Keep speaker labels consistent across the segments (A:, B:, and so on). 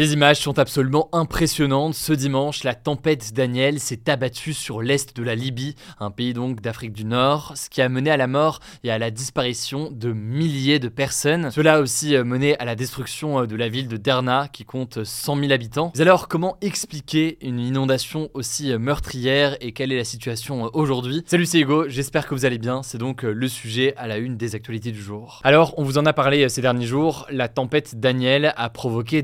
A: Les images sont absolument impressionnantes. Ce dimanche, la tempête Daniel s'est abattue sur l'est de la Libye, un pays donc d'Afrique du Nord, ce qui a mené à la mort et à la disparition de milliers de personnes. Cela a aussi euh, mené à la destruction euh, de la ville de Derna, qui compte 100 000 habitants. Mais alors, comment expliquer une inondation aussi euh, meurtrière et quelle est la situation aujourd'hui? Salut, c'est Hugo, j'espère que vous allez bien. C'est donc le sujet à la une des actualités du jour. Alors, on vous en a parlé ces derniers jours, la tempête Daniel a provoqué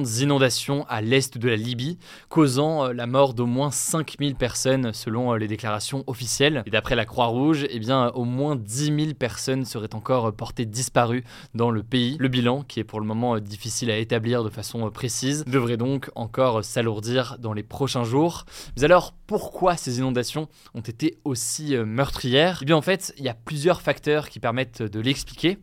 A: d'importantes inondations à l'est de la Libye, causant euh, la mort d'au moins 5000 personnes selon euh, les déclarations officielles. Et d'après la Croix-Rouge, eh bien, au moins 10 000 personnes seraient encore portées disparues dans le pays. Le bilan, qui est pour le moment euh, difficile à établir de façon précise, devrait donc encore s'alourdir dans les prochains jours. Mais alors, pourquoi ces inondations ont été aussi meurtrières? Eh bien, en fait, il y a plusieurs facteurs qui permettent de l'expliquer.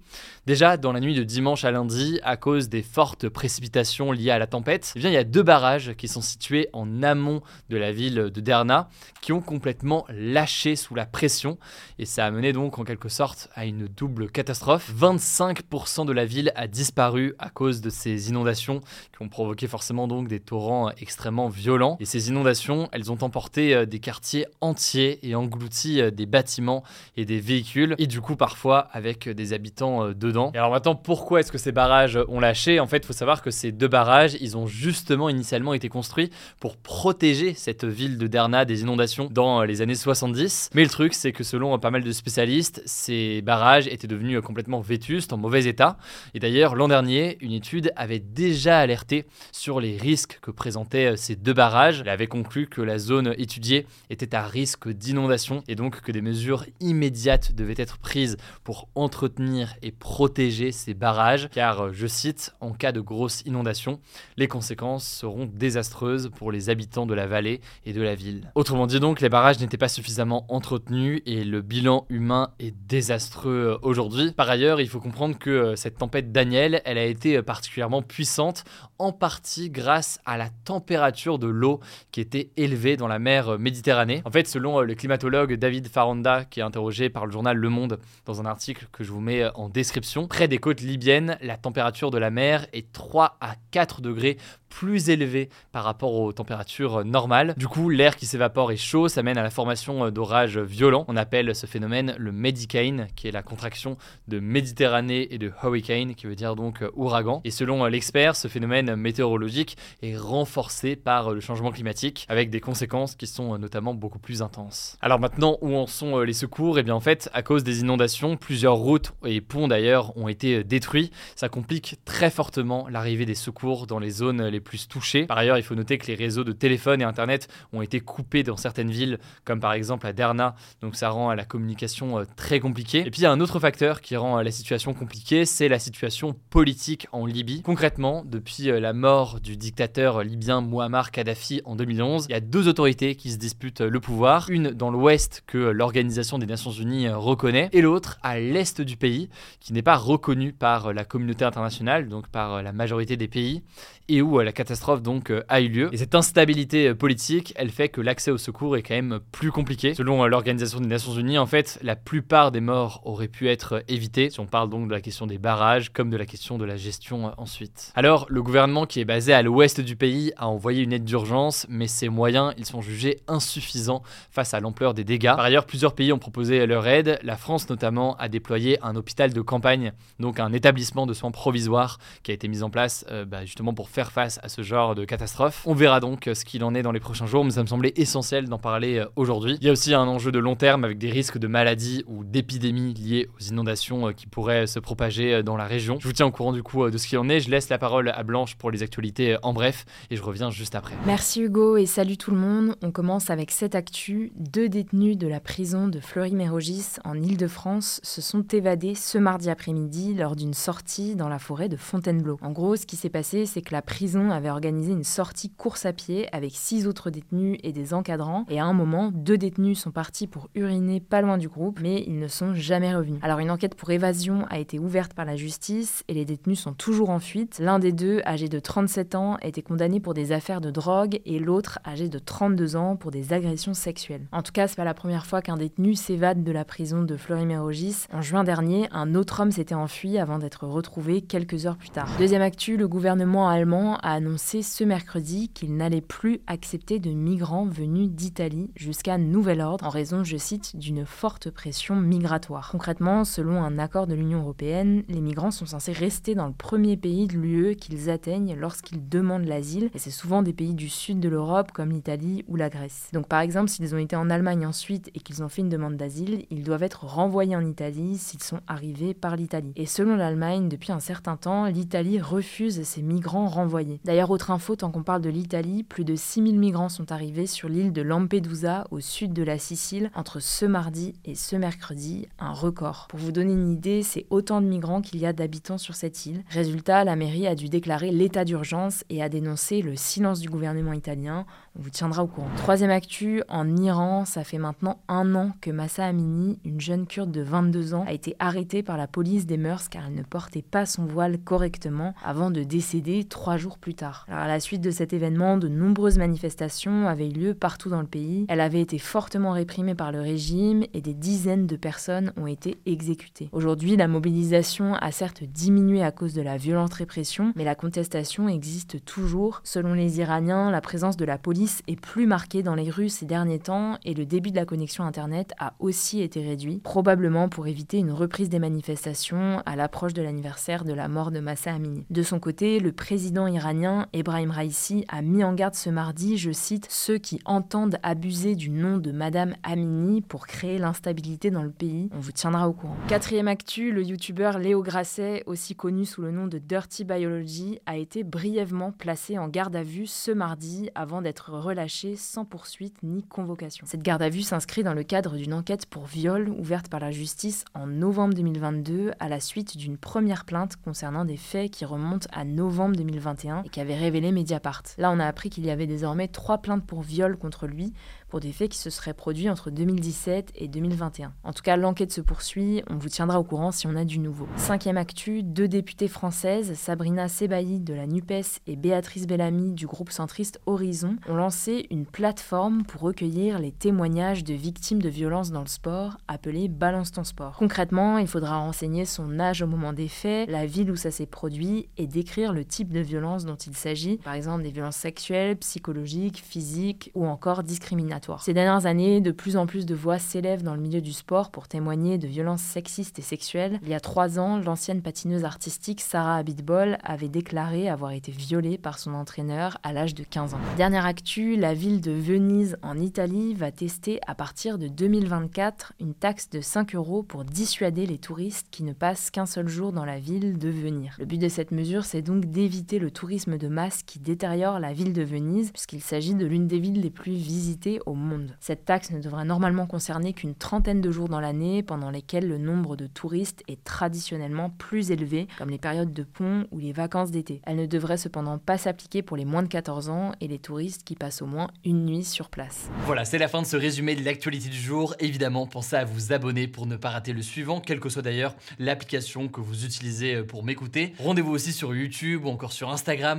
A: Déjà, dans la nuit de dimanche à lundi, à cause des fortes précipitations liées à la tempête, eh bien, il y a deux barrages qui sont situés en amont de la ville de Derna qui ont complètement lâché sous la pression. Et ça a mené donc en quelque sorte à une double catastrophe. 25% de la ville a disparu à cause de ces inondations qui ont provoqué forcément donc des torrents extrêmement violents. Et ces inondations, elles ont emporté euh, des quartiers entiers et englouti euh, des bâtiments et des véhicules. Et du coup parfois avec des habitants euh, de et alors maintenant, pourquoi est-ce que ces barrages ont lâché? En fait, il faut savoir que ces deux barrages, ils ont justement initialement été construits pour protéger cette ville de Derna des inondations dans les années 70. Mais le truc, c'est que selon pas mal de spécialistes, ces barrages étaient devenus complètement vétustes, en mauvais état. Et d'ailleurs, l'an dernier, une étude avait déjà alerté sur les risques que présentaient ces deux barrages. Elle avait conclu que la zone étudiée était à risque d'inondation et donc que des mesures immédiates devaient être prises pour entretenir et protéger ces barrages, car, euh, je cite, en cas de grosse inondation, les conséquences seront désastreuses pour les habitants de la vallée et de la ville. Autrement dit donc, les barrages n'étaient pas suffisamment entretenus et le bilan humain est désastreux euh, aujourd'hui. Par ailleurs, il faut comprendre que euh, cette tempête Daniel, elle a été particulièrement puissante, en partie grâce à la température de l'eau qui était élevée dans la mer Méditerranée. En fait, selon le climatologue David Faranda, qui est interrogé par le journal Le Monde dans un article que je vous mets en description, Près des côtes libyennes, la température de la mer est 3 à 4 degrés plus élevée par rapport aux températures normales. Du coup, l'air qui s'évapore est chaud, ça mène à la formation d'orages violents. On appelle ce phénomène le Medicane, qui est la contraction de Méditerranée et de Hurricane, qui veut dire donc ouragan. Et selon l'expert, ce phénomène météorologique est renforcé par le changement climatique, avec des conséquences qui sont notamment beaucoup plus intenses. Alors maintenant, où en sont les secours? Eh bien en fait, à cause des inondations, plusieurs routes et ponts d'ailleurs ont été euh, détruits. Ça complique très fortement l'arrivée des secours dans les zones les plus touchées. Par ailleurs, il faut noter que les réseaux de téléphone et Internet ont été coupés dans certaines villes, comme par exemple à Derna, donc ça rend la communication euh, très compliquée. Et puis il y a un autre facteur qui rend euh, la situation compliquée, c'est la situation politique en Libye. Concrètement, depuis la mort du dictateur libyen Muammar Kadhafi en 2011, il y a deux autorités qui se disputent le pouvoir. Une dans l'ouest que l'Organisation des Nations Unies reconnaît, et l'autre à l'est du pays, qui n'est pas reconnu par la communauté internationale, donc par la majorité des pays, et où euh, la catastrophe donc euh, a eu lieu. Et cette instabilité euh, politique, elle fait que l'accès au secours est quand même plus compliqué. Selon l'Organisation des Nations Unies, en fait, la plupart des morts auraient pu être évités, si on parle donc de la question des barrages, comme de la question de la gestion ensuite. Alors, le gouvernement qui est basé à l'ouest du pays a envoyé une aide d'urgence, mais ces moyens, ils sont jugés insuffisants face à l'ampleur des dégâts. Par ailleurs, plusieurs pays ont proposé leur aide. La France notamment a déployé un hôpital de campagne, donc un établissement de soins provisoire qui a été mis en place bah, justement pour faire face à ce genre de catastrophe. On verra donc ce qu'il en est dans les prochains jours, mais ça me semblait essentiel d'en parler aujourd'hui. Il y a aussi un enjeu de long terme avec des risques de maladies ou d'épidémies liées aux inondations qui pourraient se propager dans la région. Je vous tiens au courant du coup de ce qu'il en est. Je laisse la parole à Blanche pour les actualités en bref et je reviens juste après.
B: Merci Hugo et salut tout le monde. On commence avec cette actu. Deux détenus de la prison de Fleury-Mérogis en Ile-de-France se sont évadés ce mardi après-midi lors d'une sortie dans la forêt de Fontainebleau. En gros, ce qui s'est passé, c'est que la prison avait organisé une sortie course à pied avec six autres détenus et des encadrants. Et à un moment, deux détenus sont partis pour uriner pas loin du groupe, mais ils ne sont jamais revenus. Alors une enquête pour évasion a été ouverte par la justice et les détenus sont toujours en fuite. L'un des deux, âgé de 37 ans, a été condamné pour des affaires de drogue et l'autre, âgé de 32 ans, pour des agressions sexuelles. En tout cas, c'est pas la première fois qu'un détenu s'évade de la prison de Fleury-Mérogis. En juin dernier, un autre homme s'était enfui avant d'être retrouvé quelques heures plus tard. Deuxième actu, le gouvernement allemand a annoncé ce mercredi qu'il n'allait plus accepter de migrants venus d'Italie jusqu'à nouvel ordre en raison, je cite, d'une forte pression migratoire. Concrètement, selon un accord de l'Union européenne, les migrants sont censés rester dans le premier pays de l'UE qu'ils atteignent lorsqu'ils demandent l'asile, et c'est souvent des pays du sud de l'Europe comme l'Italie ou la Grèce. Donc par exemple, s'ils ont été en Allemagne ensuite et qu'ils ont fait une demande d'asile, ils doivent être renvoyés en Italie s'ils sont arrivés par l'Italie. Et selon l'Allemagne, depuis un certain temps, l'Italie refuse ces migrants renvoyés. D'ailleurs, autre info, tant qu'on parle de l'Italie, plus de 6000 migrants sont arrivés sur l'île de Lampedusa, au sud de la Sicile, entre ce mardi et ce mercredi, un record. Pour vous donner une idée, c'est autant de migrants qu'il y a d'habitants sur cette île. Résultat, la mairie a dû déclarer l'état d'urgence et a dénoncé le silence du gouvernement italien. On vous tiendra au courant. Troisième actu, en Iran, ça fait maintenant un an que Massa Amini, une jeune kurde de 22 ans, a été arrêtée par la police des mœurs car elle ne portait pas son voile correctement avant de décéder trois jours plus tard. Alors à la suite de cet événement, de nombreuses manifestations avaient eu lieu partout dans le pays. Elle avait été fortement réprimée par le régime et des dizaines de personnes ont été exécutées. Aujourd'hui, la mobilisation a certes diminué à cause de la violente répression, mais la contestation existe toujours. Selon les Iraniens, la présence de la police est plus marquée dans les rues ces derniers temps et le début de la connexion Internet a aussi été réduit, probablement pour éviter une reprise des manifestations à l'approche de l'anniversaire de la mort de Massa Amini. De son côté, le président iranien Ebrahim Raisi a mis en garde ce mardi, je cite, ceux qui entendent abuser du nom de Madame Amini pour créer l'instabilité dans le pays. On vous tiendra au courant. Quatrième actu, le youtubeur Léo Grasset, aussi connu sous le nom de Dirty Biology, a été brièvement placé en garde à vue ce mardi avant d'être relâché sans poursuite ni convocation. Cette garde à vue s'inscrit dans le cadre d'une enquête pour viol ouverte par la justice en novembre 2022 à la suite d'une première plainte concernant des faits qui remontent à novembre 2021 et qui avait révélé Mediapart. Là, on a appris qu'il y avait désormais trois plaintes pour viol contre lui pour des faits qui se seraient produits entre 2017 et 2021. En tout cas, l'enquête se poursuit, on vous tiendra au courant si on a du nouveau. Cinquième actu, deux députées françaises, Sabrina Sebaï de la NUPES et Béatrice Bellamy du groupe centriste Horizon, ont lancé une plateforme pour recueillir les témoignages de victimes de violences dans le sport, appelée Balance ton sport. Concrètement, il faudra renseigner son âge au moment des faits, la ville où ça s'est produit et décrire le type de violence dont il s'agit, par exemple des violences sexuelles, psychologiques, physiques ou encore discriminatoires. Ces dernières années, de plus en plus de voix s'élèvent dans le milieu du sport pour témoigner de violences sexistes et sexuelles. Il y a trois ans, l'ancienne patineuse artistique Sarah Abitbol avait déclaré avoir été violée par son entraîneur à l'âge de 15 ans. Dernière actu, la ville de Venise en Italie va tester à partir de 2024 une taxe de 5 euros pour dissuader les touristes qui ne passent qu'un seul jour dans la ville de venir. Le but de cette mesure, c'est donc d'éviter le tourisme de masse qui détériore la ville de Venise, puisqu'il s'agit de l'une des villes les plus visitées au monde. Cette taxe ne devrait normalement concerner qu'une trentaine de jours dans l'année pendant lesquels le nombre de touristes est traditionnellement plus élevé, comme les périodes de pont ou les vacances d'été. Elle ne devrait cependant pas s'appliquer pour les moins de 14 ans et les touristes qui passent au moins une nuit sur place.
A: Voilà, c'est la fin de ce résumé de l'actualité du jour. Évidemment, pensez à vous abonner pour ne pas rater le suivant, quelle que soit d'ailleurs l'application que vous utilisez pour m'écouter. Rendez-vous aussi sur YouTube ou encore sur